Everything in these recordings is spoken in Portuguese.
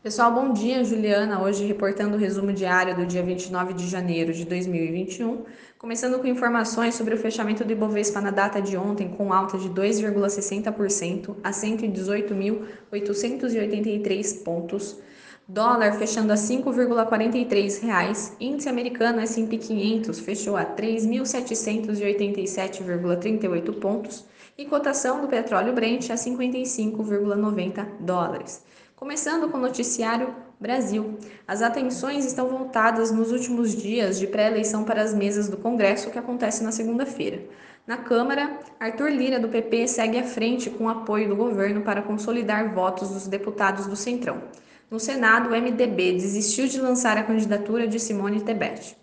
Pessoal, bom dia. Juliana, hoje reportando o resumo diário do dia 29 de janeiro de 2021. Começando com informações sobre o fechamento do Ibovespa na data de ontem, com alta de 2,60% a 118.883 pontos. Dólar fechando a 5,43 reais. Índice americano S&P 500 fechou a 3.787,38 pontos e cotação do petróleo Brent a 55,90 dólares. Começando com o noticiário Brasil. As atenções estão voltadas nos últimos dias de pré-eleição para as mesas do Congresso, que acontece na segunda-feira. Na Câmara, Arthur Lira, do PP, segue à frente com o apoio do governo para consolidar votos dos deputados do Centrão. No Senado, o MDB desistiu de lançar a candidatura de Simone Tebet.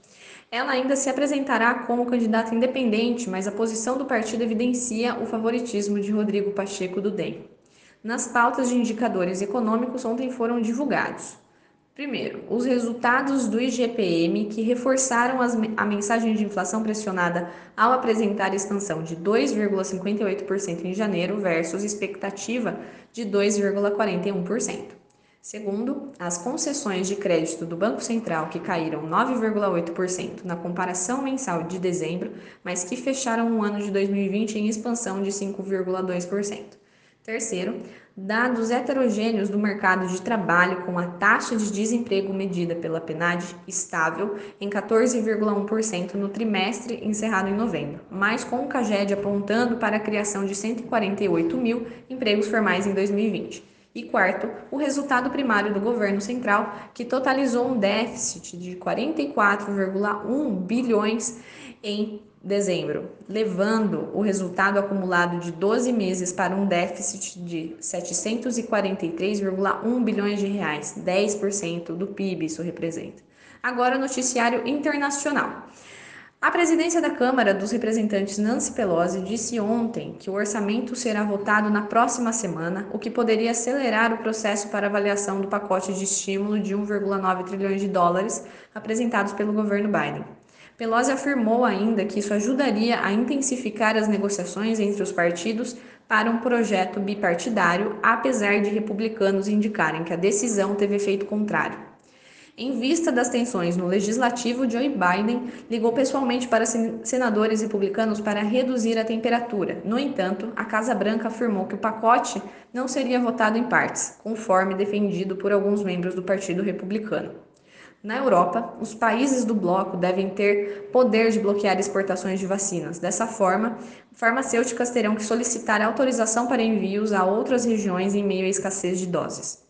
Ela ainda se apresentará como candidata independente, mas a posição do partido evidencia o favoritismo de Rodrigo Pacheco do DEM nas pautas de indicadores econômicos ontem foram divulgados. Primeiro, os resultados do IGPM, que reforçaram as, a mensagem de inflação pressionada ao apresentar expansão de 2,58% em janeiro versus expectativa de 2,41%. Segundo, as concessões de crédito do Banco Central, que caíram 9,8% na comparação mensal de dezembro, mas que fecharam o ano de 2020 em expansão de 5,2%. Terceiro, dados heterogêneos do mercado de trabalho com a taxa de desemprego medida pela PNAD estável em 14,1% no trimestre encerrado em novembro, mas com o CAGED apontando para a criação de 148 mil empregos formais em 2020. E quarto, o resultado primário do governo central, que totalizou um déficit de 44,1 bilhões em dezembro, levando o resultado acumulado de 12 meses para um déficit de 743,1 bilhões de reais, 10% do PIB isso representa. Agora, noticiário internacional. A presidência da Câmara dos Representantes Nancy Pelosi disse ontem que o orçamento será votado na próxima semana, o que poderia acelerar o processo para avaliação do pacote de estímulo de 1,9 trilhões de dólares apresentados pelo governo Biden. Pelosi afirmou ainda que isso ajudaria a intensificar as negociações entre os partidos para um projeto bipartidário, apesar de republicanos indicarem que a decisão teve efeito contrário. Em vista das tensões no legislativo, Joe Biden ligou pessoalmente para senadores republicanos para reduzir a temperatura. No entanto, a Casa Branca afirmou que o pacote não seria votado em partes, conforme defendido por alguns membros do Partido Republicano. Na Europa, os países do bloco devem ter poder de bloquear exportações de vacinas. Dessa forma, farmacêuticas terão que solicitar autorização para envios a outras regiões em meio à escassez de doses.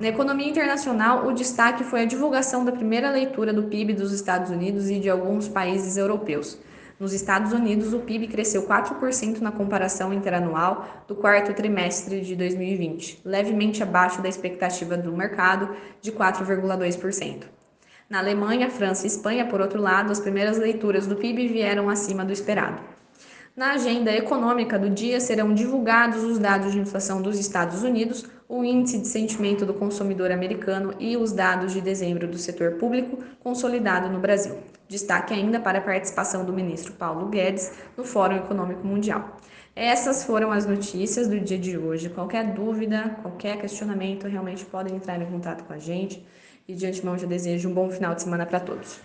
Na economia internacional, o destaque foi a divulgação da primeira leitura do PIB dos Estados Unidos e de alguns países europeus. Nos Estados Unidos, o PIB cresceu 4% na comparação interanual do quarto trimestre de 2020, levemente abaixo da expectativa do mercado de 4,2%. Na Alemanha, França e Espanha, por outro lado, as primeiras leituras do PIB vieram acima do esperado. Na agenda econômica do dia serão divulgados os dados de inflação dos Estados Unidos, o índice de sentimento do consumidor americano e os dados de dezembro do setor público consolidado no Brasil. Destaque ainda para a participação do ministro Paulo Guedes no Fórum Econômico Mundial. Essas foram as notícias do dia de hoje. Qualquer dúvida, qualquer questionamento, realmente podem entrar em contato com a gente. E de antemão já desejo um bom final de semana para todos.